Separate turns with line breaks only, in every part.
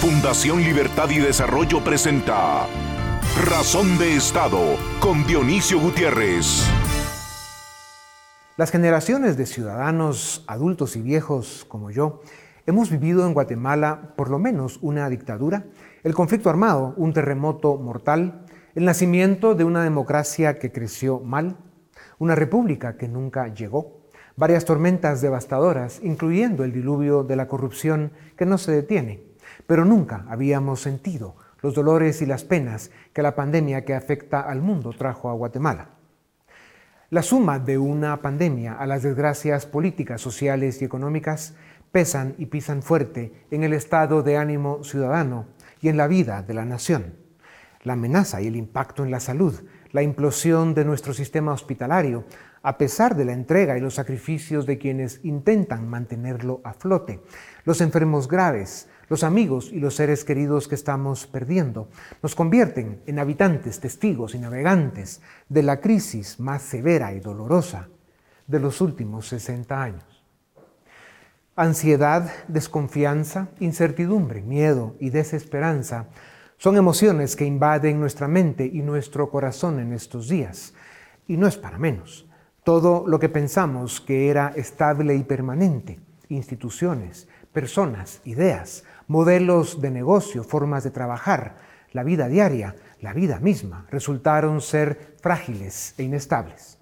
Fundación Libertad y Desarrollo presenta Razón de Estado con Dionisio Gutiérrez.
Las generaciones de ciudadanos, adultos y viejos como yo, hemos vivido en Guatemala por lo menos una dictadura, el conflicto armado, un terremoto mortal, el nacimiento de una democracia que creció mal, una república que nunca llegó, varias tormentas devastadoras, incluyendo el diluvio de la corrupción que no se detiene pero nunca habíamos sentido los dolores y las penas que la pandemia que afecta al mundo trajo a Guatemala. La suma de una pandemia a las desgracias políticas, sociales y económicas pesan y pisan fuerte en el estado de ánimo ciudadano y en la vida de la nación. La amenaza y el impacto en la salud, la implosión de nuestro sistema hospitalario, a pesar de la entrega y los sacrificios de quienes intentan mantenerlo a flote, los enfermos graves, los amigos y los seres queridos que estamos perdiendo nos convierten en habitantes, testigos y navegantes de la crisis más severa y dolorosa de los últimos 60 años. Ansiedad, desconfianza, incertidumbre, miedo y desesperanza son emociones que invaden nuestra mente y nuestro corazón en estos días. Y no es para menos. Todo lo que pensamos que era estable y permanente, instituciones, personas, ideas, modelos de negocio, formas de trabajar, la vida diaria, la vida misma, resultaron ser frágiles e inestables.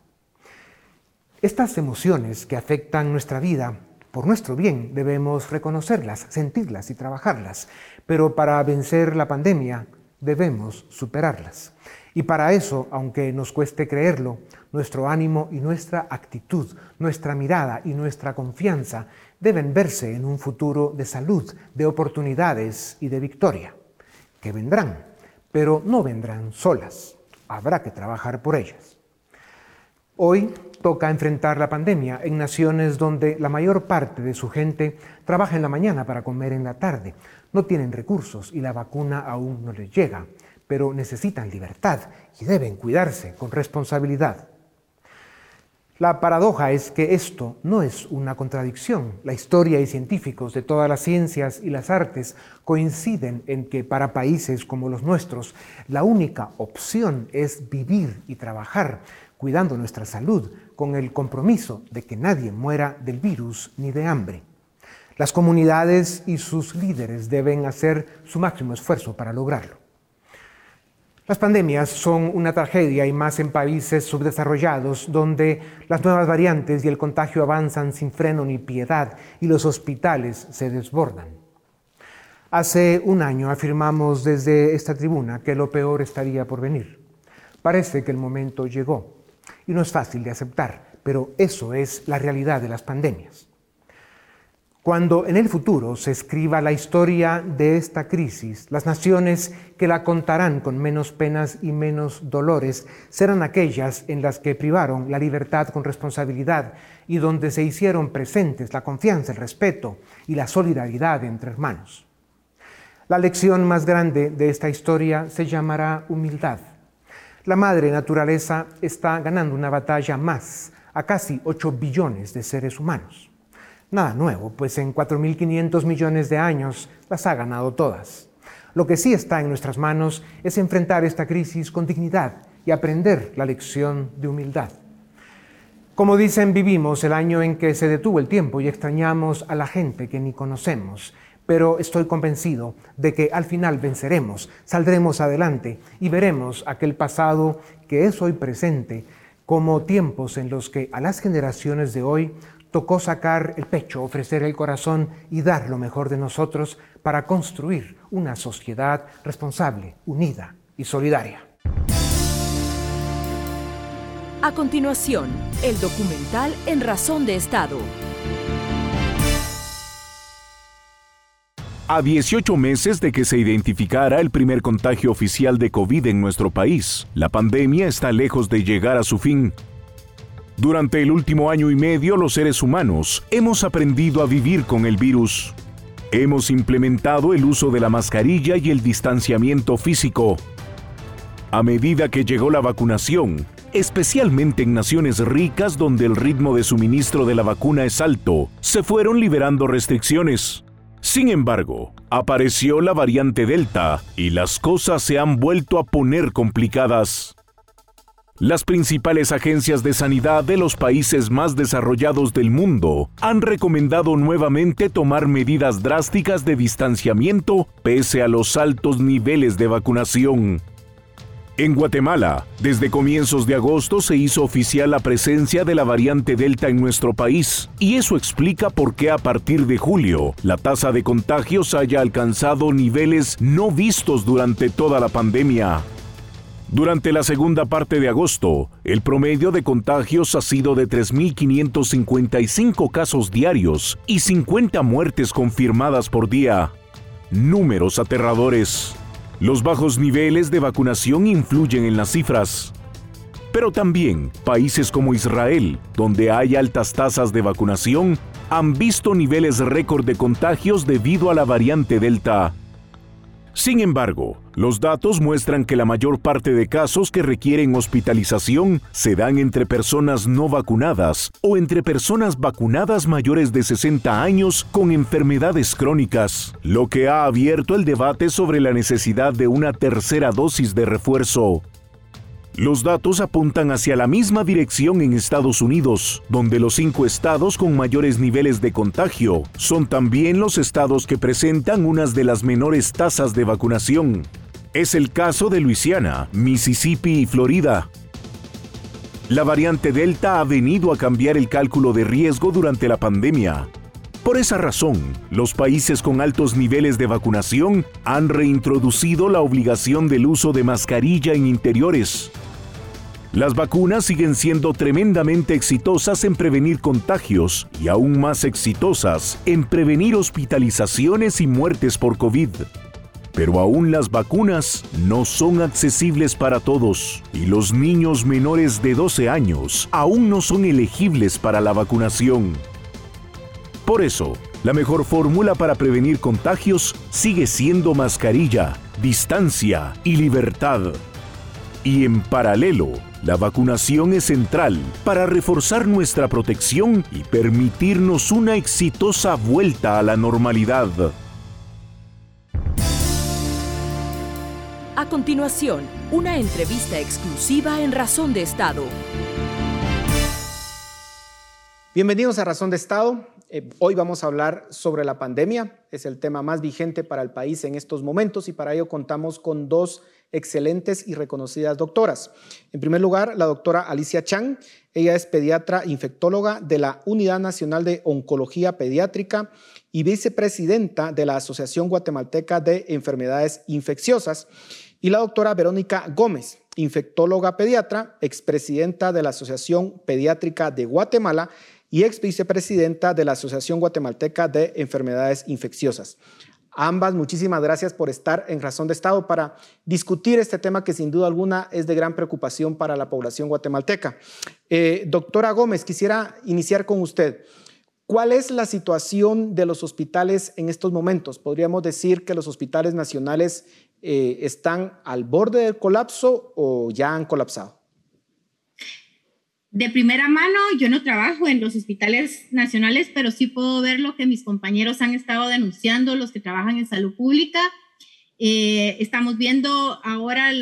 Estas emociones que afectan nuestra vida, por nuestro bien, debemos reconocerlas, sentirlas y trabajarlas, pero para vencer la pandemia debemos superarlas. Y para eso, aunque nos cueste creerlo, nuestro ánimo y nuestra actitud, nuestra mirada y nuestra confianza deben verse en un futuro de salud, de oportunidades y de victoria, que vendrán, pero no vendrán solas. Habrá que trabajar por ellas. Hoy toca enfrentar la pandemia en naciones donde la mayor parte de su gente trabaja en la mañana para comer en la tarde, no tienen recursos y la vacuna aún no les llega, pero necesitan libertad y deben cuidarse con responsabilidad. La paradoja es que esto no es una contradicción. La historia y científicos de todas las ciencias y las artes coinciden en que para países como los nuestros la única opción es vivir y trabajar cuidando nuestra salud con el compromiso de que nadie muera del virus ni de hambre. Las comunidades y sus líderes deben hacer su máximo esfuerzo para lograrlo. Las pandemias son una tragedia y más en países subdesarrollados donde las nuevas variantes y el contagio avanzan sin freno ni piedad y los hospitales se desbordan. Hace un año afirmamos desde esta tribuna que lo peor estaría por venir. Parece que el momento llegó y no es fácil de aceptar, pero eso es la realidad de las pandemias. Cuando en el futuro se escriba la historia de esta crisis, las naciones que la contarán con menos penas y menos dolores serán aquellas en las que privaron la libertad con responsabilidad y donde se hicieron presentes la confianza, el respeto y la solidaridad entre hermanos. La lección más grande de esta historia se llamará humildad. La madre naturaleza está ganando una batalla más a casi 8 billones de seres humanos. Nada nuevo, pues en 4.500 millones de años las ha ganado todas. Lo que sí está en nuestras manos es enfrentar esta crisis con dignidad y aprender la lección de humildad. Como dicen, vivimos el año en que se detuvo el tiempo y extrañamos a la gente que ni conocemos, pero estoy convencido de que al final venceremos, saldremos adelante y veremos aquel pasado que es hoy presente como tiempos en los que a las generaciones de hoy tocó sacar el pecho, ofrecer el corazón y dar lo mejor de nosotros para construir una sociedad responsable, unida y solidaria.
A continuación, el documental En Razón de Estado.
A 18 meses de que se identificara el primer contagio oficial de COVID en nuestro país, la pandemia está lejos de llegar a su fin durante el último año y medio los seres humanos hemos aprendido a vivir con el virus. Hemos implementado el uso de la mascarilla y el distanciamiento físico. A medida que llegó la vacunación, especialmente en naciones ricas donde el ritmo de suministro de la vacuna es alto, se fueron liberando restricciones. Sin embargo, apareció la variante Delta y las cosas se han vuelto a poner complicadas. Las principales agencias de sanidad de los países más desarrollados del mundo han recomendado nuevamente tomar medidas drásticas de distanciamiento pese a los altos niveles de vacunación. En Guatemala, desde comienzos de agosto se hizo oficial la presencia de la variante Delta en nuestro país, y eso explica por qué a partir de julio la tasa de contagios haya alcanzado niveles no vistos durante toda la pandemia. Durante la segunda parte de agosto, el promedio de contagios ha sido de 3.555 casos diarios y 50 muertes confirmadas por día. Números aterradores. Los bajos niveles de vacunación influyen en las cifras. Pero también países como Israel, donde hay altas tasas de vacunación, han visto niveles récord de contagios debido a la variante Delta. Sin embargo, los datos muestran que la mayor parte de casos que requieren hospitalización se dan entre personas no vacunadas o entre personas vacunadas mayores de 60 años con enfermedades crónicas, lo que ha abierto el debate sobre la necesidad de una tercera dosis de refuerzo. Los datos apuntan hacia la misma dirección en Estados Unidos, donde los cinco estados con mayores niveles de contagio son también los estados que presentan unas de las menores tasas de vacunación. Es el caso de Luisiana, Mississippi y Florida. La variante Delta ha venido a cambiar el cálculo de riesgo durante la pandemia. Por esa razón, los países con altos niveles de vacunación han reintroducido la obligación del uso de mascarilla en interiores, las vacunas siguen siendo tremendamente exitosas en prevenir contagios y aún más exitosas en prevenir hospitalizaciones y muertes por COVID. Pero aún las vacunas no son accesibles para todos y los niños menores de 12 años aún no son elegibles para la vacunación. Por eso, la mejor fórmula para prevenir contagios sigue siendo mascarilla, distancia y libertad. Y en paralelo, la vacunación es central para reforzar nuestra protección y permitirnos una exitosa vuelta a la normalidad.
A continuación, una entrevista exclusiva en Razón de Estado.
Bienvenidos a Razón de Estado. Eh, hoy vamos a hablar sobre la pandemia. Es el tema más vigente para el país en estos momentos y para ello contamos con dos excelentes y reconocidas doctoras. En primer lugar, la doctora Alicia Chang. Ella es pediatra infectóloga de la Unidad Nacional de Oncología Pediátrica y vicepresidenta de la Asociación Guatemalteca de Enfermedades Infecciosas. Y la doctora Verónica Gómez, infectóloga pediatra, expresidenta de la Asociación Pediátrica de Guatemala y ex vicepresidenta de la Asociación Guatemalteca de Enfermedades Infecciosas. Ambas, muchísimas gracias por estar en Razón de Estado para discutir este tema que sin duda alguna es de gran preocupación para la población guatemalteca. Eh, doctora Gómez, quisiera iniciar con usted. ¿Cuál es la situación de los hospitales en estos momentos? ¿Podríamos decir que los hospitales nacionales eh, están al borde del colapso o ya han colapsado?
De primera mano, yo no trabajo en los hospitales nacionales, pero sí puedo ver lo que mis compañeros han estado denunciando, los que trabajan en salud pública. Eh, estamos viendo ahora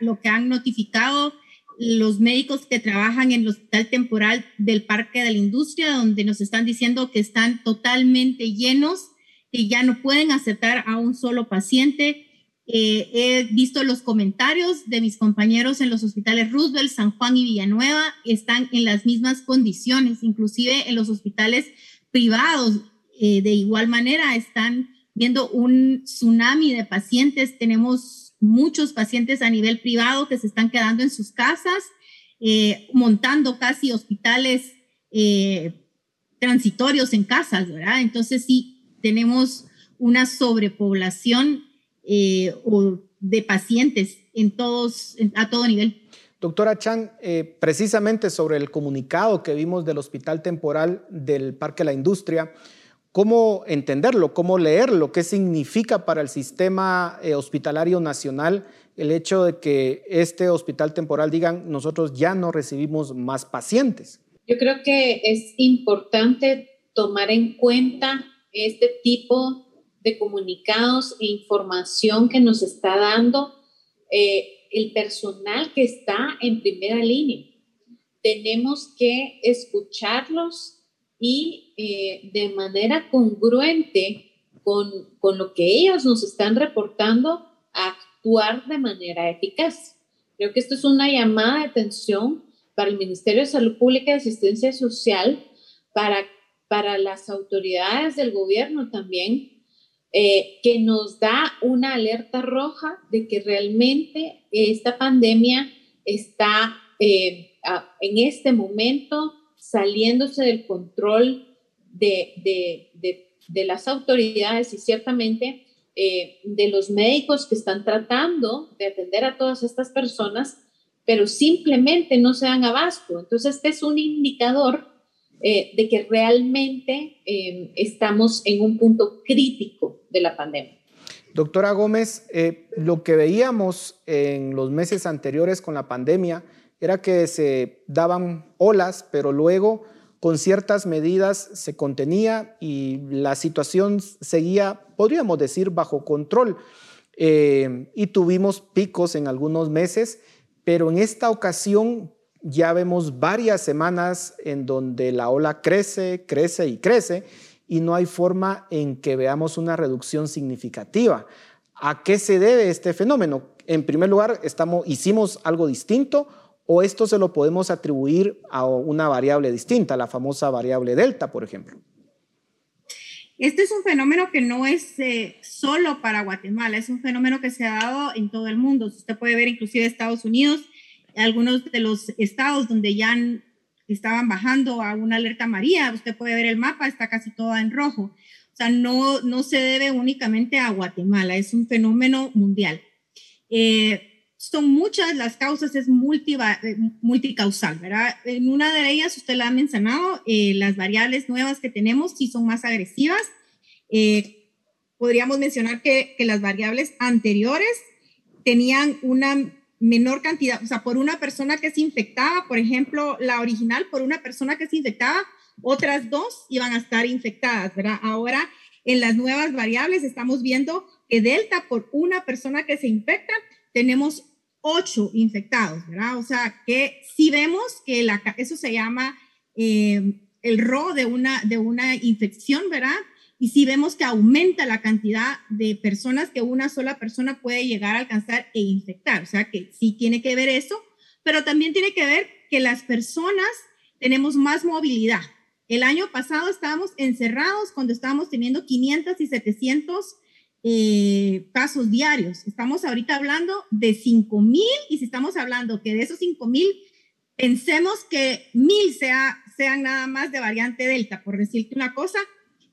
lo que han notificado los médicos que trabajan en el hospital temporal del Parque de la Industria, donde nos están diciendo que están totalmente llenos, que ya no pueden aceptar a un solo paciente, eh, he visto los comentarios de mis compañeros en los hospitales Roosevelt, San Juan y Villanueva, están en las mismas condiciones, inclusive en los hospitales privados, eh, de igual manera, están viendo un tsunami de pacientes. Tenemos muchos pacientes a nivel privado que se están quedando en sus casas, eh, montando casi hospitales transitorios en casas, ¿verdad? Entonces sí, tenemos una sobrepoblación eh, o de pacientes en todos, a todo nivel.
Doctora Chan, eh, precisamente sobre el comunicado que vimos del Hospital Temporal del Parque La Industria, ¿cómo entenderlo? ¿Cómo leerlo? ¿Qué significa para el sistema eh, hospitalario nacional el hecho de que este hospital temporal digan nosotros ya no recibimos más pacientes?
Yo creo que es importante tomar en cuenta este tipo de comunicados e información que nos está dando eh, el personal que está en primera línea. Tenemos que escucharlos y eh, de manera congruente con, con lo que ellos nos están reportando, actuar de manera eficaz. Creo que esto es una llamada de atención para el Ministerio de Salud Pública y Asistencia Social, para, para las autoridades del gobierno también, eh, que nos da una alerta roja de que realmente esta pandemia está eh, en este momento saliéndose del control de, de, de, las autoridades y ciertamente eh, de los médicos que están tratando de atender a todas estas personas, pero simplemente no se dan abasto. Entonces, este es un indicador eh, de que realmente eh, estamos en un punto crítico de la pandemia.
Doctora Gómez, lo que veíamos en los meses anteriores con la pandemia era que se daban olas, pero luego con ciertas medidas se contenía y la situación seguía, podríamos decir, bajo control. Eh, y tuvimos picos en algunos meses, pero en esta ocasión ya vemos varias semanas en donde la ola crece, crece y crece y no hay forma en que veamos una reducción significativa. ¿A qué se debe este fenómeno? En primer lugar, estamos, hicimos algo distinto o esto se lo podemos atribuir a una variable distinta, la famosa variable delta, por ejemplo.
Este es un fenómeno que no es eh, solo para Guatemala, es un fenómeno que se ha dado en todo el mundo. Usted puede ver inclusive Estados Unidos, algunos de los estados donde ya estaban bajando a una alerta María, usted puede ver el mapa, está casi todo en rojo. O sea, no, no se debe únicamente a Guatemala, es un fenómeno mundial. Eh, son muchas las causas, es eh, multicausal, ¿verdad? En una de ellas, usted la ha mencionado, eh, las variables nuevas que tenemos sí son más agresivas. Eh, podríamos mencionar que, que, las variables anteriores tenían una menor cantidad, o sea, por una persona que se infectaba, por ejemplo, la original, por una persona que se infectaba, otras dos iban a estar infectadas, ¿verdad? Ahora, en las nuevas variables estamos viendo que delta por una persona que se infecta, tenemos ocho infectados, ¿verdad? O sea, que si vemos que la, eso se llama eh, el RO de una, de una infección, ¿verdad? Y si vemos que aumenta la cantidad de personas que una sola persona puede llegar a alcanzar e infectar. O sea, que sí tiene que ver eso, pero también tiene que ver que las personas tenemos más movilidad. El año pasado estábamos encerrados cuando estábamos teniendo 500 y 700 eh, casos diarios. Estamos ahorita hablando de 5 mil y si estamos hablando que de esos 5 mil, pensemos que mil sea, sean nada más de variante Delta, por decirte una cosa,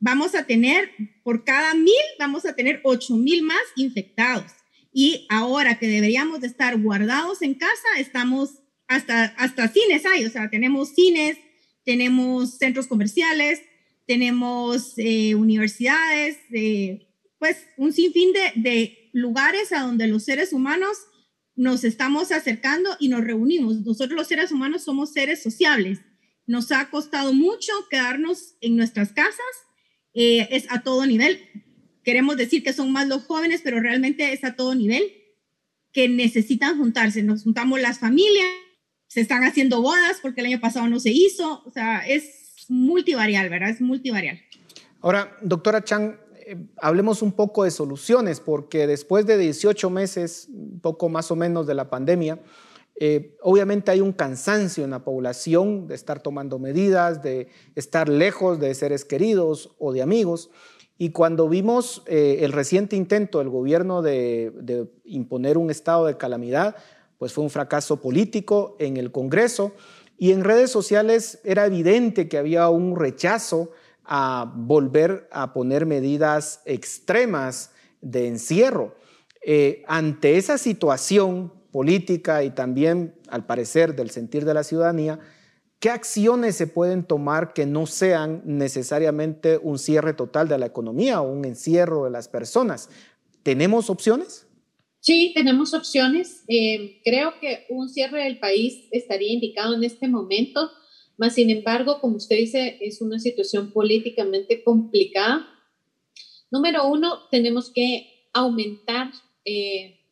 vamos a tener, por cada mil, vamos a tener 8 mil más infectados. Y ahora que deberíamos de estar guardados en casa, estamos hasta, hasta cines hay, o sea, tenemos cines, tenemos centros comerciales, tenemos eh, universidades, eh, pues un sinfín de, de lugares a donde los seres humanos nos estamos acercando y nos reunimos. Nosotros los seres humanos somos seres sociables. Nos ha costado mucho quedarnos en nuestras casas, eh, es a todo nivel. Queremos decir que son más los jóvenes, pero realmente es a todo nivel que necesitan juntarse. Nos juntamos las familias, se están haciendo bodas porque el año pasado no se hizo. O sea, es multivarial, ¿verdad? Es multivarial.
Ahora, doctora Chang, eh, hablemos un poco de soluciones, porque después de 18 meses, poco más o menos de la pandemia, eh, obviamente hay un cansancio en la población de estar tomando medidas, de estar lejos de seres queridos o de amigos. Y cuando vimos eh, el reciente intento del gobierno de, imponer un estado de calamidad, pues fue un fracaso político en el Congreso y en redes sociales era evidente que había un rechazo a volver a poner medidas extremas de encierro. Eh, ante esa situación política y también, al parecer, del sentir de la ciudadanía, ¿qué acciones se pueden tomar que no sean necesariamente un cierre total de la economía o un encierro de las personas? ¿Tenemos opciones?
Sí, tenemos opciones. Eh, creo que un cierre del país estaría indicado en este momento más sin embargo, como usted dice, es una situación políticamente complicada Número uno, tenemos que aumentar eh,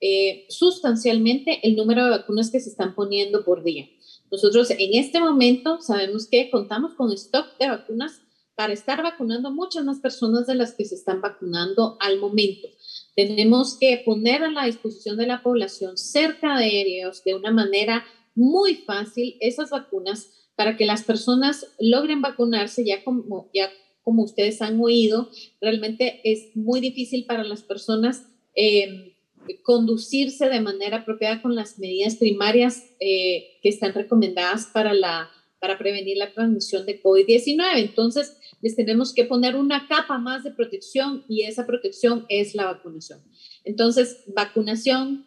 eh, sustancialmente el número de vacunas que se están poniendo por día. Nosotros en este momento sabemos que contamos con stock de vacunas para estar vacunando muchas más personas de las que se están vacunando al momento. Tenemos que poner a la disposición de la población cerca de ellos de una manera muy fácil esas vacunas para que las personas logren vacunarse ya como ya como ustedes han oído, realmente es muy difícil para las personas eh, conducirse de manera apropiada con las medidas primarias eh, que están recomendadas para, la, para prevenir la transmisión de COVID-19. Entonces, les tenemos que poner una capa más de protección y esa protección es la vacunación. Entonces, vacunación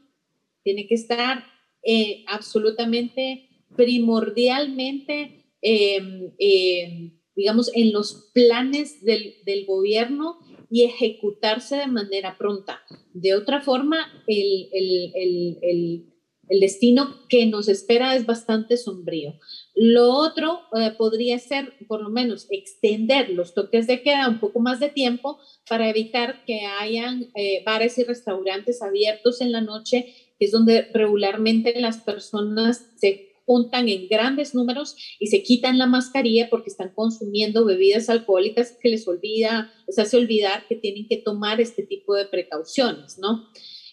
tiene que estar eh, absolutamente, primordialmente, em, em, digamos, en los planes del, del gobierno y ejecutarse de manera pronta. De otra forma, el, el, el, el destino que nos espera es bastante sombrío. Lo otro eh, podría ser, por lo menos, extender los toques de queda un poco más de tiempo para evitar que hayan eh, bares y restaurantes abiertos en la noche, que es donde regularmente las personas se juntan en grandes números y se quitan la mascarilla porque están consumiendo bebidas alcohólicas que les olvida, les hace olvidar que tienen que tomar este tipo de precauciones, ¿no?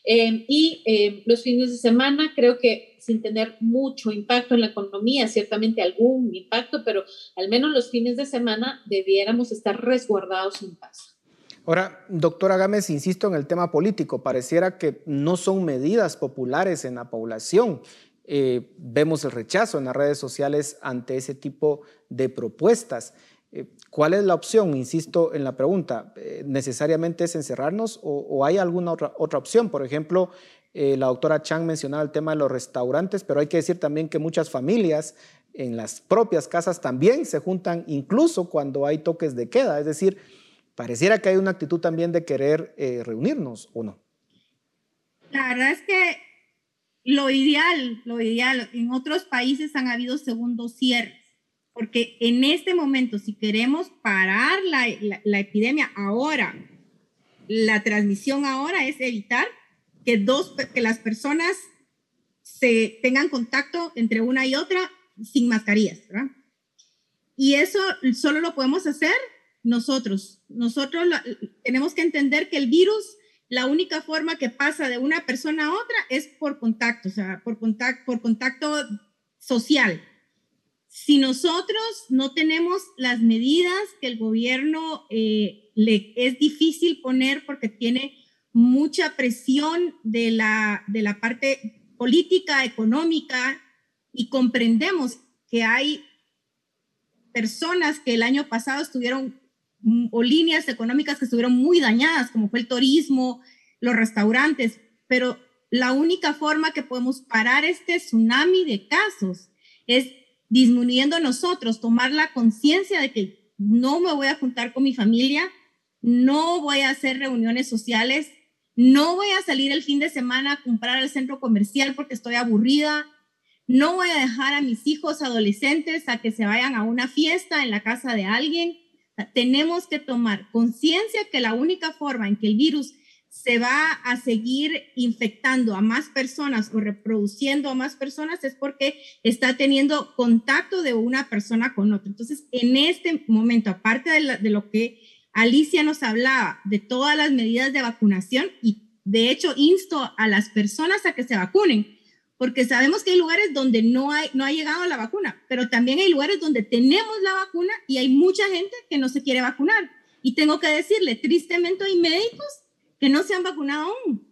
Em, y em, los fines de semana creo que sin tener mucho impacto en la economía, ciertamente algún impacto, pero al menos los fines de semana debiéramos estar resguardados en paz.
Ahora, doctora Gámez, insisto en el tema político, pareciera que no son medidas populares en la población eh, vemos el rechazo en las redes sociales ante ese tipo de propuestas. Eh, ¿Cuál es la opción? Insisto en la pregunta. Eh, ¿Necesariamente es encerrarnos o, hay alguna otra, otra, opción? Por ejemplo, la doctora Chang mencionaba el tema de los restaurantes, pero hay que decir también que muchas familias en las propias casas también se juntan incluso cuando hay toques de queda. Es decir, pareciera que hay una actitud también de querer reunirnos o no.
La verdad es que lo ideal, lo ideal, en otros países han habido segundos cierres, porque en este momento, si queremos parar la, epidemia ahora, la transmisión ahora es evitar que, dos, que las personas se tengan contacto entre una y otra sin mascarillas, ¿verdad? Y eso solo lo podemos hacer nosotros. Nosotros tenemos que entender que el virus la única forma que pasa de una persona a otra es por contacto, o sea, por contacto, por contacto social. Si nosotros no tenemos las medidas que el gobierno eh, le es difícil poner porque tiene mucha presión de la, de la parte política, económica, y comprendemos que hay personas que el año pasado estuvieron o líneas económicas que estuvieron muy dañadas, como fue el turismo, los restaurantes, pero la única forma que podemos parar este tsunami de casos es disminuyendo nosotros, tomar la conciencia de que no me voy a juntar con mi familia, no voy a hacer reuniones sociales, no voy a salir el fin de semana a comprar al centro comercial porque estoy aburrida, no voy a dejar a mis hijos adolescentes a que se vayan a una fiesta en la casa de alguien, tenemos que tomar conciencia que la única forma en que el virus se va a seguir infectando a más personas o reproduciendo a más personas es porque está teniendo contacto de una persona con otra. Entonces, en este momento, aparte de, lo que Alicia nos hablaba, de todas las medidas de vacunación, y de hecho insto a las personas a que se vacunen, porque sabemos que hay lugares donde no, hay, no ha llegado la vacuna, pero también hay lugares donde tenemos la vacuna y hay mucha gente que no se quiere vacunar. Y tengo que decirle, tristemente hay médicos que no se han vacunado aún.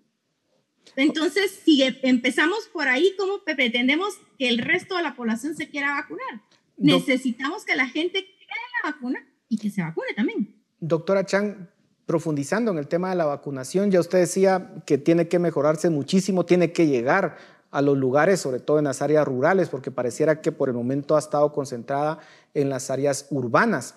Entonces, si e, empezamos por ahí, ¿cómo pretendemos que el resto de la población se quiera vacunar? Necesitamos que la gente quiera la vacuna y que se vacune también.
Doctora Chang, profundizando en el tema de la vacunación, ya usted decía que tiene que mejorarse muchísimo, tiene que llegar a los lugares, sobre todo en las áreas rurales, porque pareciera que por el momento ha estado concentrada en las áreas urbanas.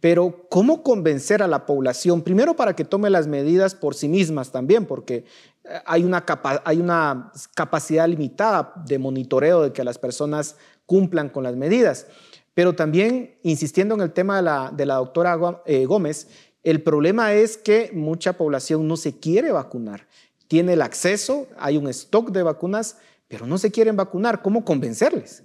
Pero ¿cómo convencer a la población? Primero para que tome las medidas por sí mismas también, porque eh, hay una, hay una capacidad limitada de monitoreo de que las personas cumplan con las medidas. Pero también insistiendo en el tema de la, de la doctora eh, Gómez, El problema es que mucha población no se quiere vacunar. Tiene el acceso, hay un stock de vacunas, pero no se quieren vacunar. ¿Cómo convencerles?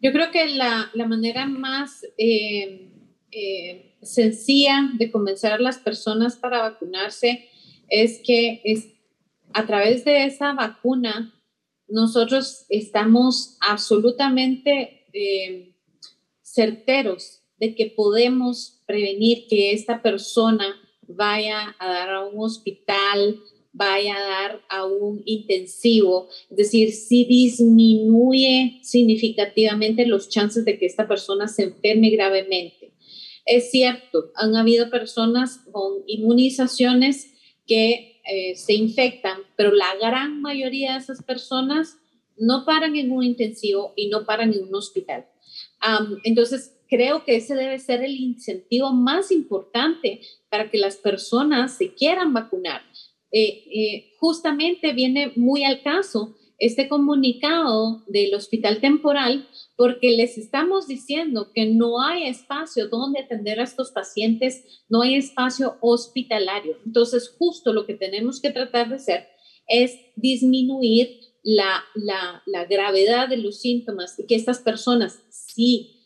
Yo creo que la, manera más eh, eh, sencilla de convencer a las personas para vacunarse es que es, a través de esa vacuna nosotros estamos absolutamente eh, certeros de que podemos prevenir que esta persona vaya a dar a un hospital, vaya a dar a un intensivo, es decir, si disminuye significativamente los chances de que esta persona se enferme gravemente. Es cierto, han habido personas con inmunizaciones que eh, se infectan, pero la gran mayoría de esas personas no paran en un intensivo y no paran en un hospital. entonces, creo que ese debe ser el incentivo más importante para que las personas se quieran vacunar. Eh, eh, justamente viene muy al caso este comunicado del hospital temporal porque les estamos diciendo que no hay espacio donde atender a estos pacientes, no hay espacio hospitalario. Entonces, justo lo que tenemos que tratar de hacer es disminuir la, la, la gravedad de los síntomas y que estas personas, si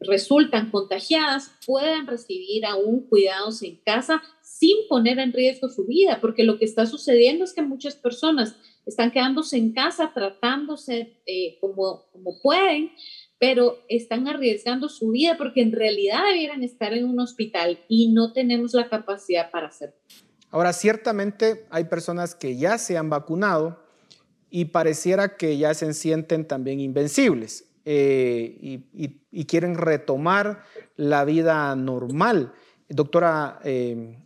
resultan contagiadas, puedan recibir aún cuidados en casa sin poner en riesgo su vida, porque lo que está sucediendo es que muchas personas están quedándose en casa tratándose eh, como, como pueden, pero están arriesgando su vida porque en realidad debieran estar en un hospital y no tenemos la capacidad para hacerlo.
Ahora, ciertamente hay personas que ya se han vacunado y pareciera que ya se sienten también invencibles eh, y, y, quieren retomar la vida normal. Doctora eh,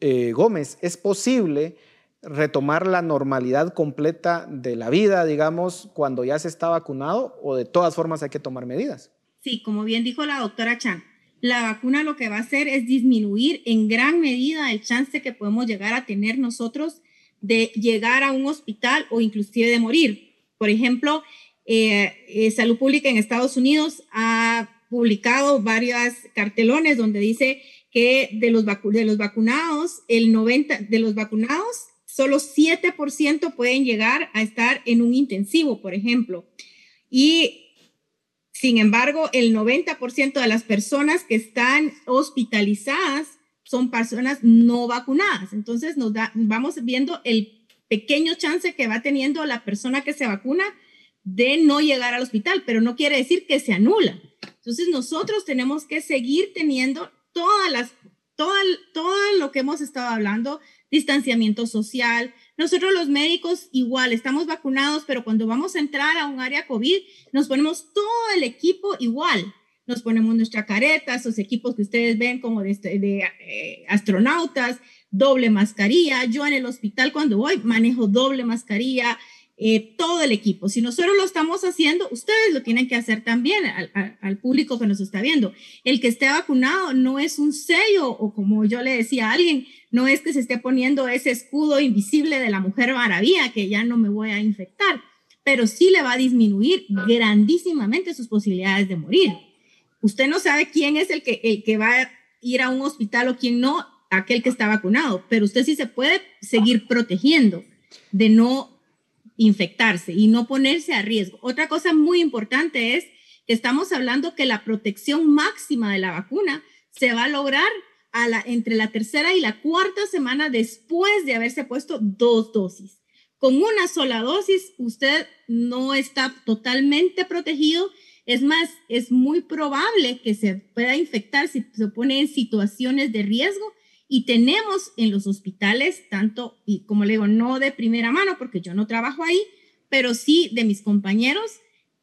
eh, Gómez, ¿es posible retomar la normalidad completa de la vida, digamos, cuando ya se está vacunado o de todas formas hay que tomar medidas?
Sí, como bien dijo la doctora Chan, la vacuna lo que va a hacer es disminuir en gran medida el chance que podemos llegar a tener nosotros de llegar a un hospital o inclusive de morir. Por ejemplo, eh, eh, Salud Pública en Estados Unidos ha publicado varios cartelones donde dice que de los, de los vacunados, el 90 de los vacunados, solo 7% pueden llegar a estar en un intensivo, por ejemplo. Y sin embargo, el 90% de las personas que están hospitalizadas son personas no vacunadas. Entonces, nos vamos viendo el pequeño chance que va teniendo la persona que se vacuna de no llegar al hospital, pero no quiere decir que se anula. Entonces, nosotros tenemos que seguir teniendo todas las, todo, todo lo que hemos estado hablando, distanciamiento social. Nosotros los médicos igual, estamos vacunados, pero cuando vamos a entrar a un área COVID, nos ponemos todo el equipo igual. Nos ponemos nuestra careta, esos equipos que ustedes ven como de, este, de eh, astronautas, doble mascarilla. Yo en el hospital cuando voy manejo doble mascarilla, eh, todo el equipo. Si nosotros lo estamos haciendo, ustedes lo tienen que hacer también al, público que nos está viendo. El que esté vacunado no es un sello o como yo le decía a alguien, no es que se esté poniendo ese escudo invisible de la mujer maravilla que ya no me voy a infectar, pero sí le va a disminuir grandísimamente sus posibilidades de morir. Usted no sabe quién es el que, el que va a ir a un hospital o quién no, aquel que está vacunado, pero usted sí se puede seguir protegiendo de no infectarse y no ponerse a riesgo. Otra cosa muy importante es que estamos hablando que la protección máxima de la vacuna se va a lograr a la, entre la tercera y la cuarta semana después de haberse puesto dos dosis. Con una sola dosis, usted no está totalmente protegido. Es más, es muy probable que se pueda infectar si se pone en situaciones de riesgo y tenemos en los hospitales, tanto, y como le digo, no de primera mano, porque yo no trabajo ahí, pero sí de mis compañeros,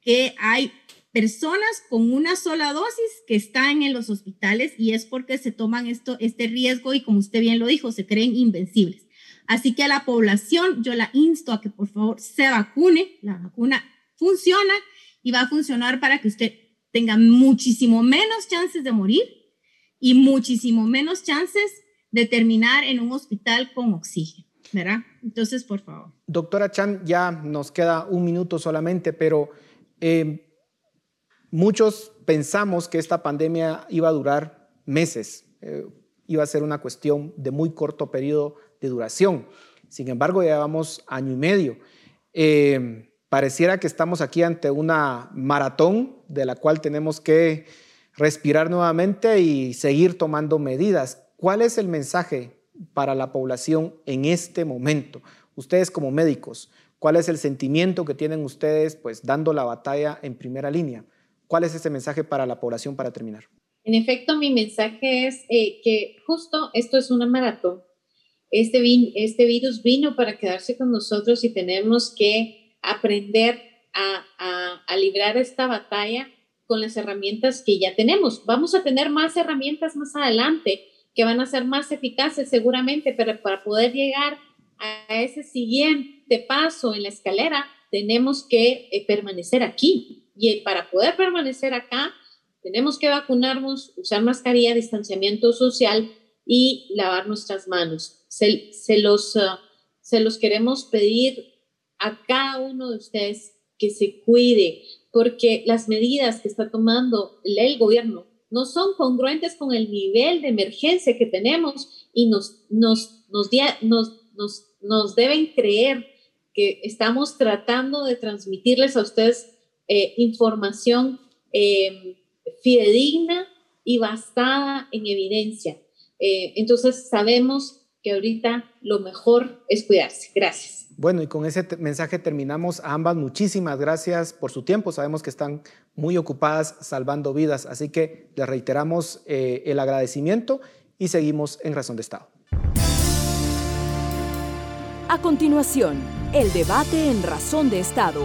que hay personas con una sola dosis que están en los hospitales y es porque se toman esto, este riesgo y como usted bien lo dijo, se creen invencibles. Así que a la población yo la insto a que por favor se vacune. La vacuna funciona y va a funcionar para que usted tenga muchísimo menos chances de morir y muchísimo menos chances de terminar en un hospital con oxígeno, ¿verdad? Entonces, por favor.
Doctora Chan, ya nos queda un minuto solamente, pero eh, muchos pensamos que esta pandemia iba a durar meses. Eh, iba a ser una cuestión de muy corto periodo de duración. Sin embargo, ya llevamos año y medio. Eh, pareciera que estamos aquí ante una maratón de la cual tenemos que respirar nuevamente y seguir tomando medidas. ¿Cuál es el mensaje para la población en este momento? Ustedes como médicos, ¿cuál es el sentimiento que tienen ustedes pues dando la batalla en primera línea? ¿Cuál es ese mensaje para la población para terminar?
En efecto, mi mensaje es eh, que justo esto es una maratón. Este, este virus vino para quedarse con nosotros y tenemos que aprender a, a, a librar esta batalla con las herramientas que ya tenemos. Vamos a tener más herramientas más adelante que van a ser más eficaces seguramente, pero para poder llegar a ese siguiente paso en la escalera, tenemos que eh, permanecer aquí. Y para poder permanecer acá, tenemos que vacunarnos, usar mascarilla, distanciamiento social y lavar nuestras manos. Se, se los, uh, se los queremos pedir a cada uno de ustedes que se cuide, porque las medidas que está tomando el gobierno no son congruentes con el nivel de emergencia que tenemos y nos, nos, nos, nos, nos, deben creer que estamos tratando de transmitirles a ustedes eh, información eh, fidedigna y basada en evidencia. Eh, entonces sabemos que ahorita lo mejor es cuidarse. Gracias.
Bueno, y con ese mensaje terminamos. A ambas muchísimas gracias por su tiempo. Sabemos que están muy ocupadas salvando vidas, así que les reiteramos eh, el agradecimiento y seguimos en Razón de Estado.
A continuación, el debate en Razón de Estado.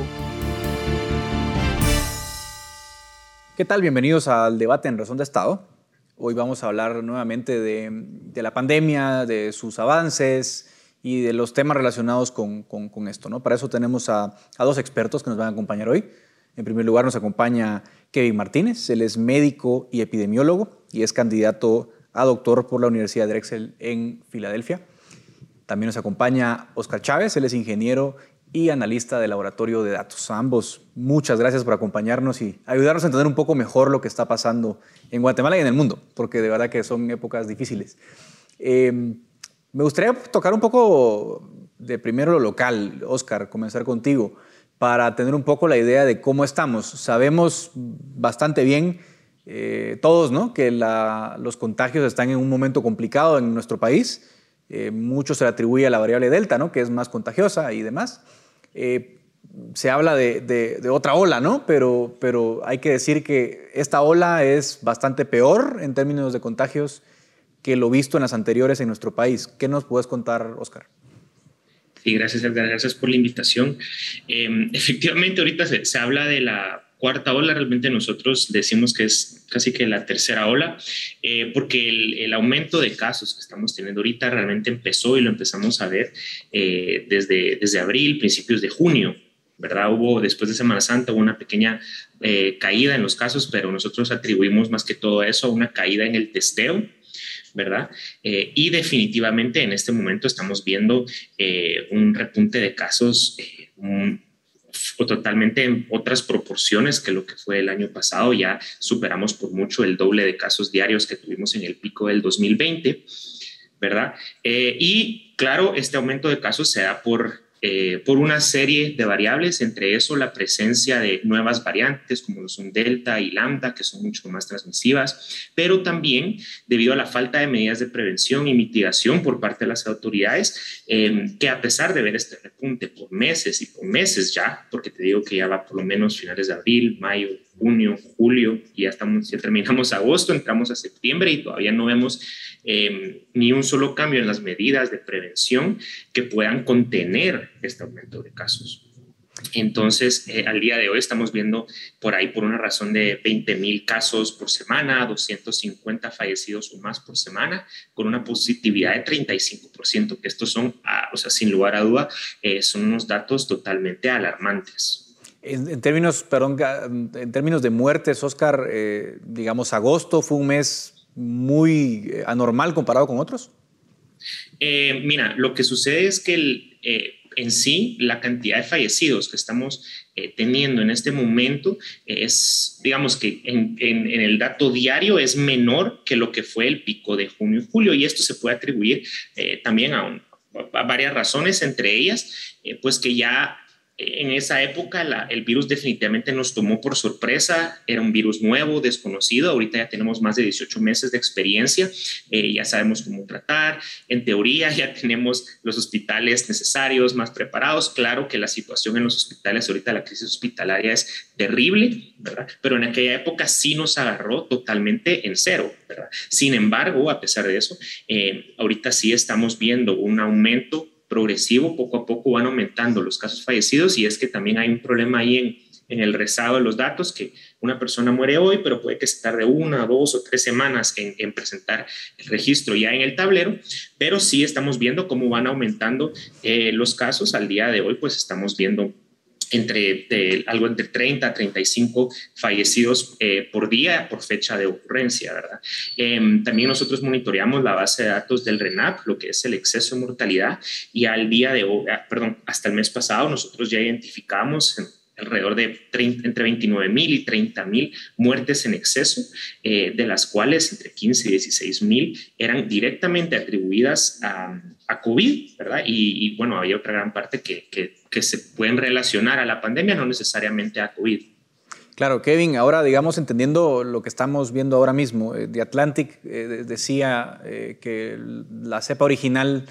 ¿Qué tal? Bienvenidos al debate en Razón de Estado. Hoy vamos a hablar nuevamente de, la pandemia, de sus avances, y de los temas relacionados con, con, esto. ¿no? Para eso tenemos a, a, dos expertos que nos van a acompañar hoy. En primer lugar nos acompaña Kevin Martínez, él es médico y epidemiólogo y es candidato a doctor por la Universidad de Drexel en Filadelfia. También nos acompaña Oscar Chávez, él es ingeniero y analista de laboratorio de datos. A ambos, muchas gracias por acompañarnos y ayudarnos a entender un poco mejor lo que está pasando en Guatemala y en el mundo, porque de verdad que son épocas difíciles. Eh, me gustaría tocar un poco de primero lo local, Oscar, comenzar contigo, para tener un poco la idea de cómo estamos. Sabemos bastante bien eh, todos ¿no? que los contagios están en un momento complicado en nuestro país. Eh, mucho se le atribuye a la variable Delta, ¿no? que es más contagiosa y demás. Eh, se habla de, otra ola, ¿no? Pero, pero hay que decir que esta ola es bastante peor en términos de contagios que lo visto en las anteriores en nuestro país. ¿Qué nos puedes contar, Oscar?
Sí, gracias, Edgar. Gracias por la invitación. Em, efectivamente, ahorita se, habla de la cuarta ola, realmente nosotros decimos que es casi que la tercera ola, eh, porque el, aumento de casos que estamos teniendo ahorita realmente empezó y lo empezamos a ver eh, desde, desde abril, principios de junio. ¿verdad? Hubo, después de Semana Santa, una pequeña eh, caída en los casos, pero nosotros atribuimos más que todo eso a una caída en el testeo ¿verdad? Y definitivamente en este momento estamos viendo un repunte de casos totalmente en otras proporciones que lo que fue el año pasado. Ya superamos por mucho el doble de casos diarios que tuvimos en el pico del 2020, ¿verdad? y claro, este aumento de casos se da por eh, por una serie de variables, entre eso la presencia de nuevas variantes como lo son Delta y Lambda, que son mucho más transmisivas, pero también debido a la falta de medidas de prevención y mitigación por parte de las autoridades, eh, que a pesar de ver este repunte por meses y por meses ya, porque te digo que ya va por lo menos finales de abril, mayo, junio, julio, y ya, estamos, ya terminamos agosto, entramos a septiembre y todavía no vemos em, ni un solo cambio en las medidas de prevención que puedan contener este aumento de casos. Entonces, eh, al día de hoy estamos viendo por ahí, por una razón de 20 mil casos por semana, 250 fallecidos o más por semana, con una positividad de 35%, que estos son, ah, o sea, sin lugar a duda, eh, son unos datos totalmente alarmantes.
En, términos, perdón, en términos de muertes, Oscar, eh, digamos, agosto fue un mes muy eh, anormal comparado con otros.
Eh, mira, lo que sucede es que en sí, la cantidad de fallecidos que estamos teniendo en este momento es, digamos que en, el dato diario es menor que lo que fue el pico de junio y julio y esto se puede atribuir también a, varias razones, entre ellas, pues que ya en esa época el virus definitivamente nos tomó por sorpresa, era un virus nuevo, desconocido, ahorita ya tenemos más de 18 meses de experiencia, eh, ya sabemos cómo tratar, en teoría ya tenemos los hospitales necesarios, más preparados, claro que la situación en los hospitales, ahorita la crisis hospitalaria es terrible, ¿verdad? Pero en aquella época sí nos agarró totalmente en cero, ¿verdad? Sin embargo, a pesar de eso, eh, ahorita sí estamos viendo un aumento progresivo, poco a poco van aumentando los casos fallecidos y es que también hay un problema ahí en, en el rezado de los datos, que una persona muere hoy, pero puede que se tarde una, dos o tres semanas en, en, presentar el registro ya en el tablero, pero sí estamos viendo cómo van aumentando eh, los casos. Al día de hoy, pues estamos viendo entre algo entre 30 a 35 fallecidos eh, por día por fecha de ocurrencia, ¿verdad? Em, también nosotros monitoreamos la base de datos del RENAP, lo que es el exceso de mortalidad, y al día de hoy, ah, perdón, hasta el mes pasado nosotros ya identificamos alrededor de entre 29 mil y 30 mil muertes en exceso, eh, de las cuales entre 15 y 16 mil eran directamente atribuidas a, a COVID, ¿verdad? Y, bueno, había otra gran parte que, que, se pueden relacionar a la pandemia, no necesariamente a COVID.
Claro, Kevin, ahora digamos entendiendo lo que estamos viendo ahora mismo, eh, The Atlantic eh, decía que la cepa original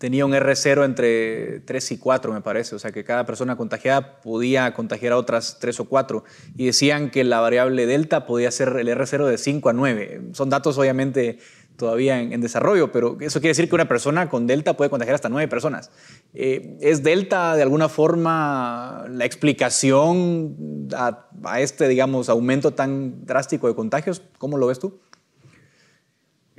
tenía un R0 entre 3 y 4, me parece. O sea, que cada persona contagiada podía contagiar a otras 3 o 4. Y decían que la variable delta podía ser el R0 de 5 a 9. Son datos, obviamente, todavía en, desarrollo, pero eso quiere decir que una persona con delta puede contagiar hasta 9 personas. Eh, ¿Es delta de alguna forma la explicación a, a este, digamos, aumento tan drástico de contagios? ¿Cómo lo ves tú?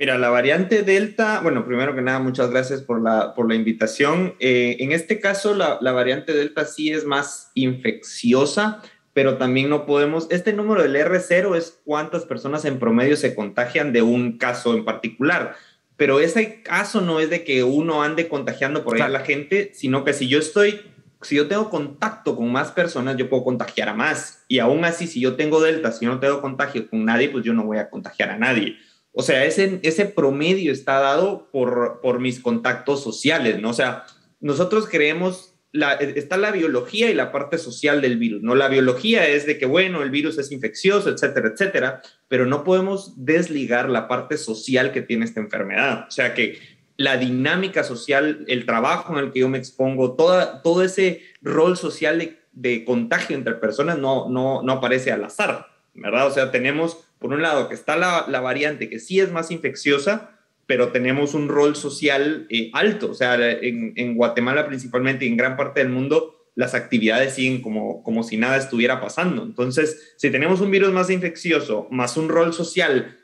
Mira, la variante Delta, bueno, primero que nada, muchas gracias por la, por la invitación. Eh, en este caso, la, la, variante Delta sí es más infecciosa, pero también no podemos, este número del R0 es cuántas personas en promedio se contagian de un caso en particular, pero ese caso no es de que uno ande contagiando por ahí a la gente, sino que si yo estoy, si yo tengo contacto con más personas, yo puedo contagiar a más. Y aún así, si yo tengo Delta, si yo no tengo contagio con nadie, pues yo no voy a contagiar a nadie. O sea, ese, ese promedio está dado por, por mis contactos sociales, ¿no? O sea, nosotros creemos, la, está la biología y la parte social del virus, ¿no? La biología es de que, bueno, el virus es infeccioso, etcétera, etcétera, pero no podemos desligar la parte social que tiene esta enfermedad. O sea, que la dinámica social, el trabajo en el que yo me expongo, toda, todo ese rol social de, de contagio entre personas no, no, no aparece al azar, ¿verdad? O sea, tenemos por un lado, que está la, variante que sí es más infecciosa, pero tenemos un rol social eh, alto. O sea, en, Guatemala principalmente y en gran parte del mundo, las actividades siguen como, como si nada estuviera pasando. Entonces, si tenemos un virus más infeccioso, más un rol social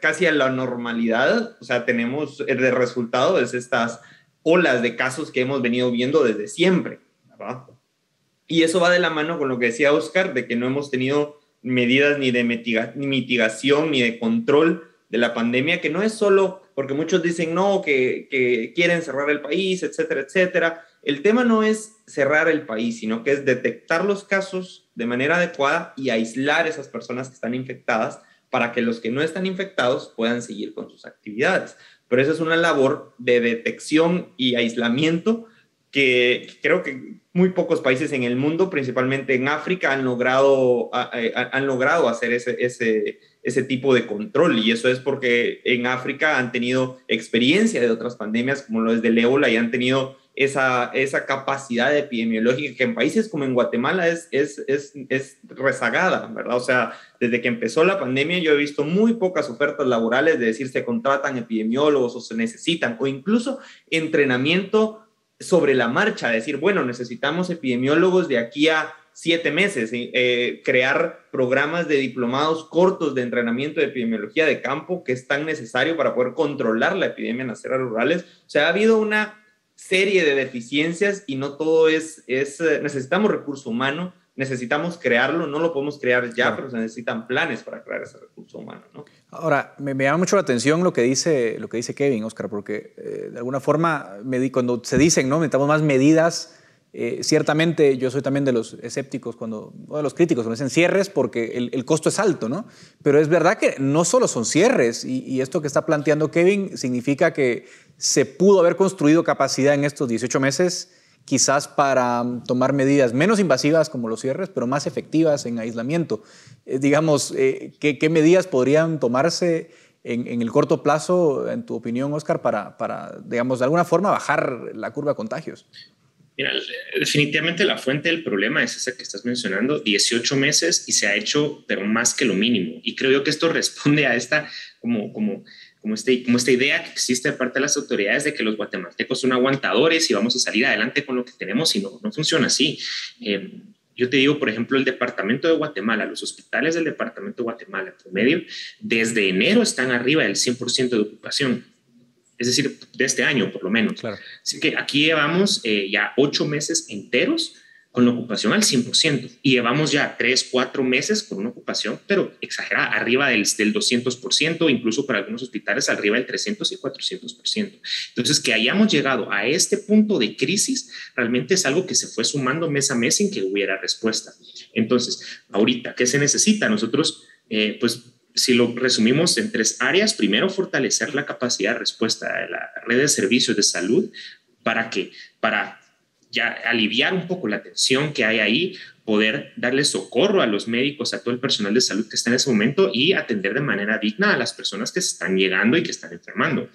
casi a la normalidad, o sea, tenemos el resultado es estas olas de casos que hemos venido viendo desde siempre. Y eso va de la mano con lo que decía Oscar, de que no hemos tenido medidas ni de mitigación ni de control de la pandemia, que no es solo porque muchos dicen no, que, que, quieren cerrar el país, etcétera, etcétera. El tema no es cerrar el país, sino que es detectar los casos de manera adecuada y aislar esas personas que están infectadas para que los que no están infectados puedan seguir con sus actividades. Pero esa es una labor de detección y aislamiento que creo que muy pocos países en el mundo, principalmente en África, han logrado, han logrado hacer ese, ese, ese tipo de control. Y eso es porque en África han tenido experiencia de otras pandemias, como lo es del ébola, y han tenido esa, esa capacidad epidemiológica que en países como en Guatemala es, es, es, es, rezagada, ¿verdad? O sea, desde que empezó la pandemia yo he visto muy pocas ofertas laborales de decir se contratan epidemiólogos o se necesitan, o incluso entrenamiento sobre la marcha, decir, bueno, necesitamos epidemiólogos de aquí a siete meses, eh, crear programas de diplomados cortos de entrenamiento de epidemiología de campo que es tan necesario para poder controlar la epidemia en las tierras rurales. O sea, ha habido una serie de deficiencias y no todo es, es eh, necesitamos recurso humano, necesitamos crearlo, no lo podemos crear ya, pero se necesitan planes para crear ese recurso humano. ¿no?
Ahora, me, llama mucho la atención lo que dice, lo que dice Kevin, Oscar, porque eh, de alguna forma, me, cuando se dicen, ¿no? necesitamos más medidas, eh, ciertamente yo soy también de los escépticos, cuando, o de los críticos, cuando dicen cierres porque el, costo es alto, ¿no? Pero es verdad que no solo son cierres, y, y esto que está planteando Kevin significa que se pudo haber construido capacidad en estos 18 meses quizás para mm, tomar medidas menos invasivas como los cierres, pero más efectivas en aislamiento. Eh, digamos, eh, ¿qué, medidas podrían tomarse en, el corto plazo, en tu opinión, Oscar, para, para, digamos, de alguna forma bajar la curva de contagios?
Mira, definitivamente la fuente del problema es esa que estás mencionando, 18 meses y se ha hecho, pero más que lo mínimo. Y creo yo que esto responde a esta como, como como, este, como esta idea que existe de parte de las autoridades de que los guatemaltecos son aguantadores y vamos a salir adelante con lo que tenemos y no, no funciona así. Eh, yo te digo, por ejemplo, el departamento de Guatemala, los hospitales del departamento de Guatemala, promedio, desde enero están arriba del 100% de ocupación. Es decir, de este año por lo menos. Claro. Así que aquí llevamos eh, ya ocho meses enteros con la ocupación al 100% y llevamos ya tres, cuatro meses con una ocupación, pero exagerada, arriba del, del 200%, incluso para algunos hospitales arriba del 300 y 400%. Entonces, que hayamos llegado a este punto de crisis realmente es algo que se fue sumando mes a mes sin que hubiera respuesta. Entonces, ahorita, ¿qué se necesita? Nosotros, eh, pues si lo resumimos en tres áreas, primero fortalecer la capacidad de respuesta de la red de servicios de salud para que, para ya aliviar un poco la tensión que hay ahí, poder darle socorro a los médicos, a todo el personal de salud que está en ese momento y atender de manera digna a las personas que se están llegando y que están enfermando.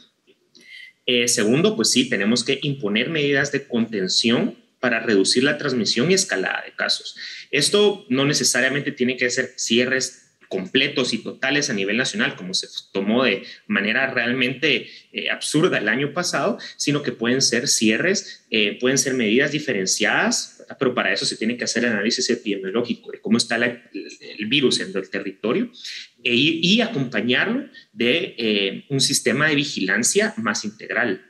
Eh, segundo, pues sí, tenemos que imponer medidas de contención para reducir la transmisión y escalada de casos. Esto no necesariamente tiene que ser cierres completos y totales a nivel nacional, como se tomó de manera realmente eh, absurda el año pasado, sino que pueden ser cierres, eh, pueden ser medidas diferenciadas, pero para eso se tiene que hacer análisis epidemiológico de cómo está el, virus en el territorio e y acompañarlo de eh, un sistema de vigilancia más integral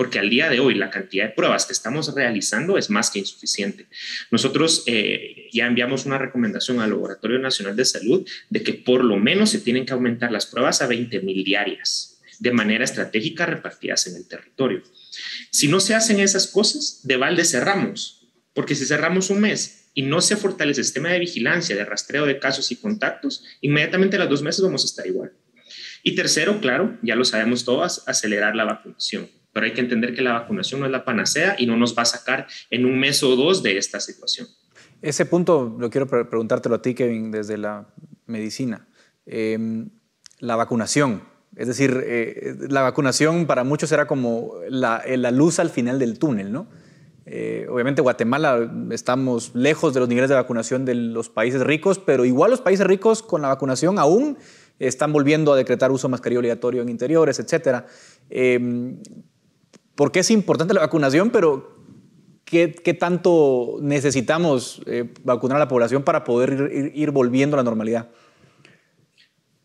porque al día de hoy la cantidad de pruebas que estamos realizando es más que insuficiente. Nosotros eh, ya enviamos una recomendación al Laboratorio Nacional de Salud de que por lo menos se tienen que aumentar las pruebas a 20 mil diarias de manera estratégica repartidas en el territorio. Si no se hacen esas cosas, de balde cerramos, porque si cerramos un mes y no se fortalece el sistema de vigilancia, de rastreo de casos y contactos, inmediatamente a los dos meses vamos a estar igual. Y tercero, claro, ya lo sabemos todas, acelerar la vacunación pero hay que entender que la vacunación no es la panacea y no nos va a sacar en un mes o dos de esta situación.
Ese punto lo quiero preguntártelo a ti, Kevin, desde la medicina. Em, la vacunación, es decir, eh, la vacunación para muchos era como la, la luz al final del túnel, ¿no? Eh, obviamente Guatemala estamos lejos de los niveles de vacunación de los países ricos, pero igual los países ricos con la vacunación aún están volviendo a decretar uso de mascarilla obligatorio en interiores, etc. Eh, porque es importante la vacunación, pero ¿qué, tanto necesitamos eh, vacunar a la población para poder ir, volviendo a la normalidad?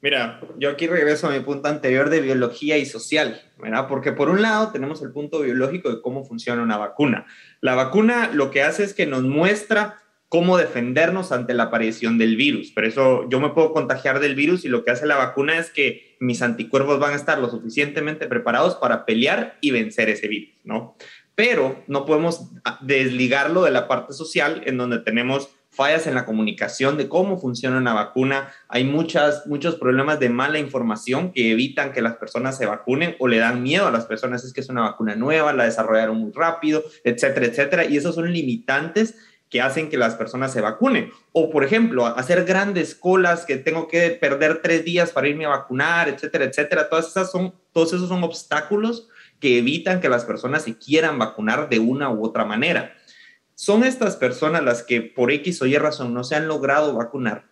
Mira, yo aquí regreso a mi punto anterior de biología y social, ¿verdad? Porque por un lado tenemos el punto biológico de cómo funciona una vacuna. La vacuna lo que hace es que nos muestra cómo defendernos ante la aparición del virus. Por eso yo me puedo contagiar del virus y lo que hace la vacuna es que mis anticuerpos van a estar lo suficientemente preparados para pelear y vencer ese virus, ¿no? Pero no podemos desligarlo de la parte social en donde tenemos fallas en la comunicación de cómo funciona una vacuna. Hay muchas, muchos problemas de mala información que evitan que las personas se vacunen o le dan miedo a las personas. Es que es una vacuna nueva, la desarrollaron muy rápido, etcétera, etcétera. Y esos son limitantes que hacen que las personas se vacunen. O, por ejemplo, hacer grandes colas que tengo que perder tres días para irme a vacunar, etcétera, etcétera. Todas esas son, todos esos son obstáculos que evitan que las personas se quieran vacunar de una u otra manera. Son estas personas las que por X o Y razón no se han logrado vacunar,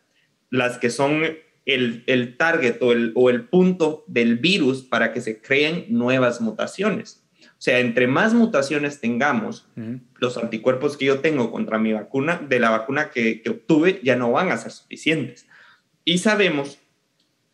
las que son el, el target o el, o el punto del virus para que se creen nuevas mutaciones. O sea, entre más mutaciones tengamos, los anticuerpos que yo tengo contra mi vacuna, de la vacuna que, obtuve, ya no van a ser suficientes. Y sabemos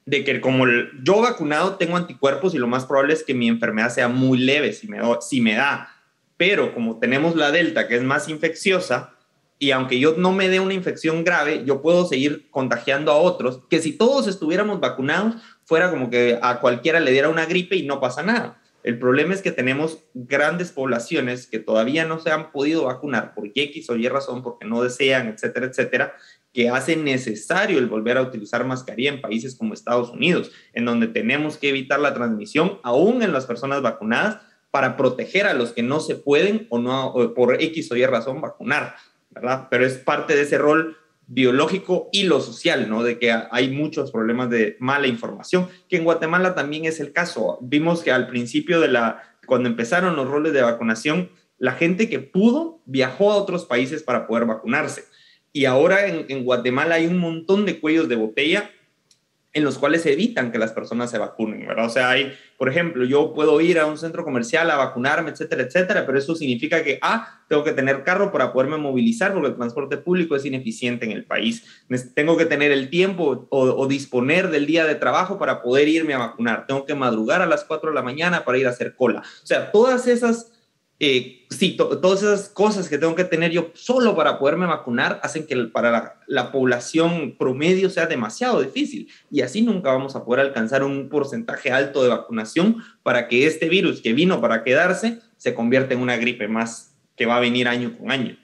de que como yo vacunado tengo anticuerpos y lo más probable es que mi enfermedad sea muy leve si me, si me da. Pero como tenemos la delta que es más infecciosa, y aunque yo no me dé una infección grave, yo puedo seguir contagiando a otros, que si todos estuviéramos vacunados, fuera como que a cualquiera le diera una gripe y no pasa nada. El problema es que tenemos grandes poblaciones que todavía no se han podido vacunar por X o Y razón, porque no desean, etcétera, etcétera, que hace necesario el volver a utilizar mascarilla en países como Estados Unidos, en donde tenemos que evitar la transmisión aún en las personas vacunadas para proteger a los que no se pueden o no por X o Y razón vacunar, ¿verdad? Pero es parte de ese rol biológico y lo social, ¿no? De que hay muchos problemas de mala información, que en Guatemala también es el caso. Vimos que al principio de la, cuando empezaron los roles de vacunación, la gente que pudo viajó a otros países para poder vacunarse. Y ahora en, en Guatemala hay un montón de cuellos de botella en los cuales evitan que las personas se vacunen, ¿verdad? O sea, hay, por ejemplo, yo puedo ir a un centro comercial a vacunarme, etcétera, etcétera, pero eso significa que, ah, tengo que tener carro para poderme movilizar porque el transporte público es ineficiente en el país. Tengo que tener el tiempo o, o disponer del día de trabajo para poder irme a vacunar. Tengo que madrugar a las 4 de la mañana para ir a hacer cola. O sea, todas esas eh, sí, todas esas cosas que tengo que tener yo solo para poderme vacunar hacen que para la, población promedio sea demasiado difícil y así nunca vamos a poder alcanzar un porcentaje alto de vacunación para que este virus que vino para quedarse se convierta en una gripe más que va a venir año con año.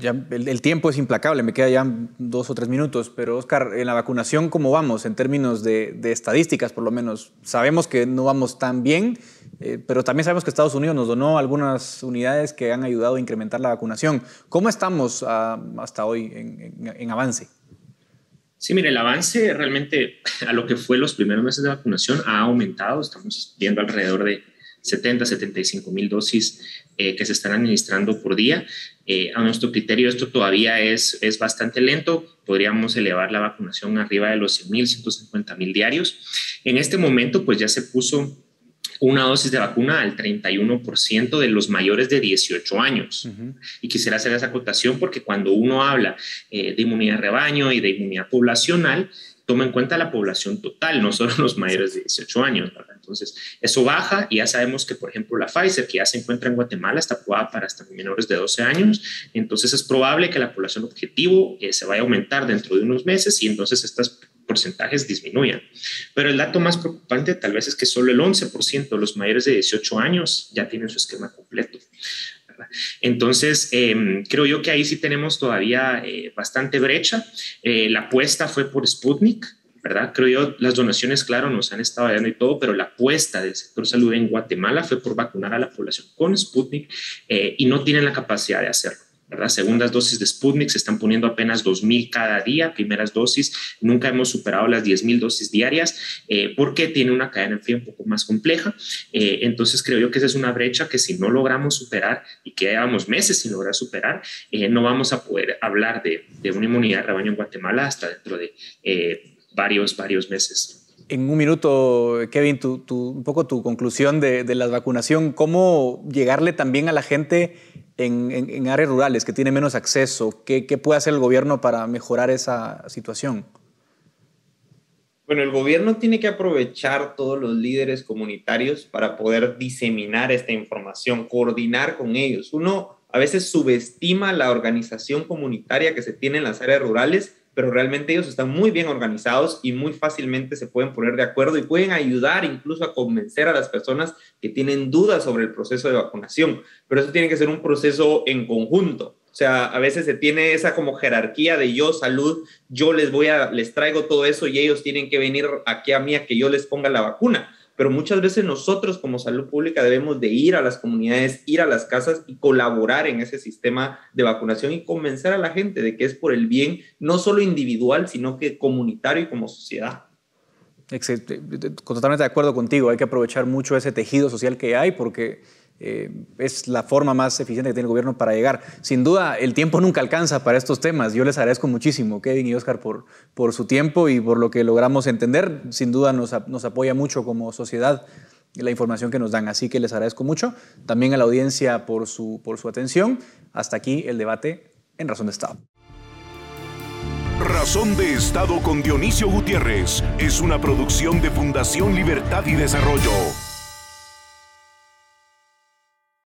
El, tiempo es implacable, me queda ya dos o tres minutos, pero Oscar, en la vacunación, ¿cómo vamos en términos de, de estadísticas, por lo menos? Sabemos que no vamos tan bien eh, pero también sabemos que Estados Unidos nos donó algunas unidades que han ayudado a incrementar la vacunación. ¿Cómo estamos ah, hasta hoy en, avance?
Sí, mire, el avance realmente a lo que fue los primeros meses de vacunación ha aumentado. Estamos viendo alrededor de 70, 75 mil dosis eh, que se están administrando por día. Eh, a nuestro criterio esto todavía es, es bastante lento. Podríamos elevar la vacunación arriba de los 100 mil, 150 mil diarios. En este momento, pues ya se puso una dosis de vacuna al 31% de los mayores de 18 años. Y quisiera hacer esa acotación porque cuando uno habla eh, de inmunidad rebaño y de inmunidad poblacional, toma en cuenta la población total, no solo los mayores de 18 años. Entonces, eso baja y ya sabemos que, por ejemplo, la Pfizer, que ya se encuentra en Guatemala, está aprobada para hasta menores de 12 años. Entonces, es probable que la población objetivo eh, se vaya a aumentar dentro de unos meses y entonces estas porcentajes disminuyan. Pero el dato más preocupante tal vez es que solo el 11% de los mayores de 18 años ya tienen su esquema completo. Entonces, em, creo yo que ahí sí tenemos todavía eh, bastante brecha. Eh, la apuesta fue por Sputnik, ¿verdad? Creo yo, las donaciones, claro, nos han estado dando y todo, pero la apuesta del sector salud en Guatemala fue por vacunar a la población con Sputnik eh, y no tienen la capacidad de hacerlo. Segundas dosis de Sputnik se están poniendo apenas 2.000 cada día, primeras dosis, nunca hemos superado las 10.000 dosis diarias eh, porque tiene una cadena fría un poco más compleja. Eh, entonces creo yo que esa es una brecha que si no logramos superar y que llevamos meses sin lograr superar, eh, no vamos a poder hablar de, una inmunidad de rebaño en Guatemala hasta dentro de varios, varios meses.
En un minuto, Kevin, tu, un poco tu conclusión de, de la vacunación, ¿cómo llegarle también a la gente en, áreas rurales que tienen menos acceso? ¿Qué, puede hacer el gobierno para mejorar esa situación?
Bueno, el gobierno tiene que aprovechar todos los líderes comunitarios para poder diseminar esta información, coordinar con ellos. Uno a veces subestima la organización comunitaria que se tiene en las áreas rurales pero realmente ellos están muy bien organizados y muy fácilmente se pueden poner de acuerdo y pueden ayudar incluso a convencer a las personas que tienen dudas sobre el proceso de vacunación. Pero eso tiene que ser un proceso en conjunto. O sea, a veces se tiene esa como jerarquía de yo salud, yo les voy a, les traigo todo eso y ellos tienen que venir aquí a mí a que yo les ponga la vacuna pero muchas veces nosotros como salud pública debemos de ir a las comunidades, ir a las casas y colaborar en ese sistema de vacunación y convencer a la gente de que es por el bien no solo individual, sino que comunitario y como sociedad.
Totalmente de acuerdo contigo, hay que aprovechar mucho ese tejido social que hay porque eh, es la forma más eficiente que tiene el gobierno para llegar. Sin duda, el tiempo nunca alcanza para estos temas. Yo les agradezco muchísimo, Kevin y Oscar, por, por su tiempo y por lo que logramos entender. Sin duda nos, nos apoya mucho como sociedad la información que nos dan. Así que les agradezco mucho. También a la audiencia por su, por su atención. Hasta aquí el debate en Razón de Estado.
Razón de Estado con Dionisio Gutiérrez es una producción de Fundación Libertad y Desarrollo.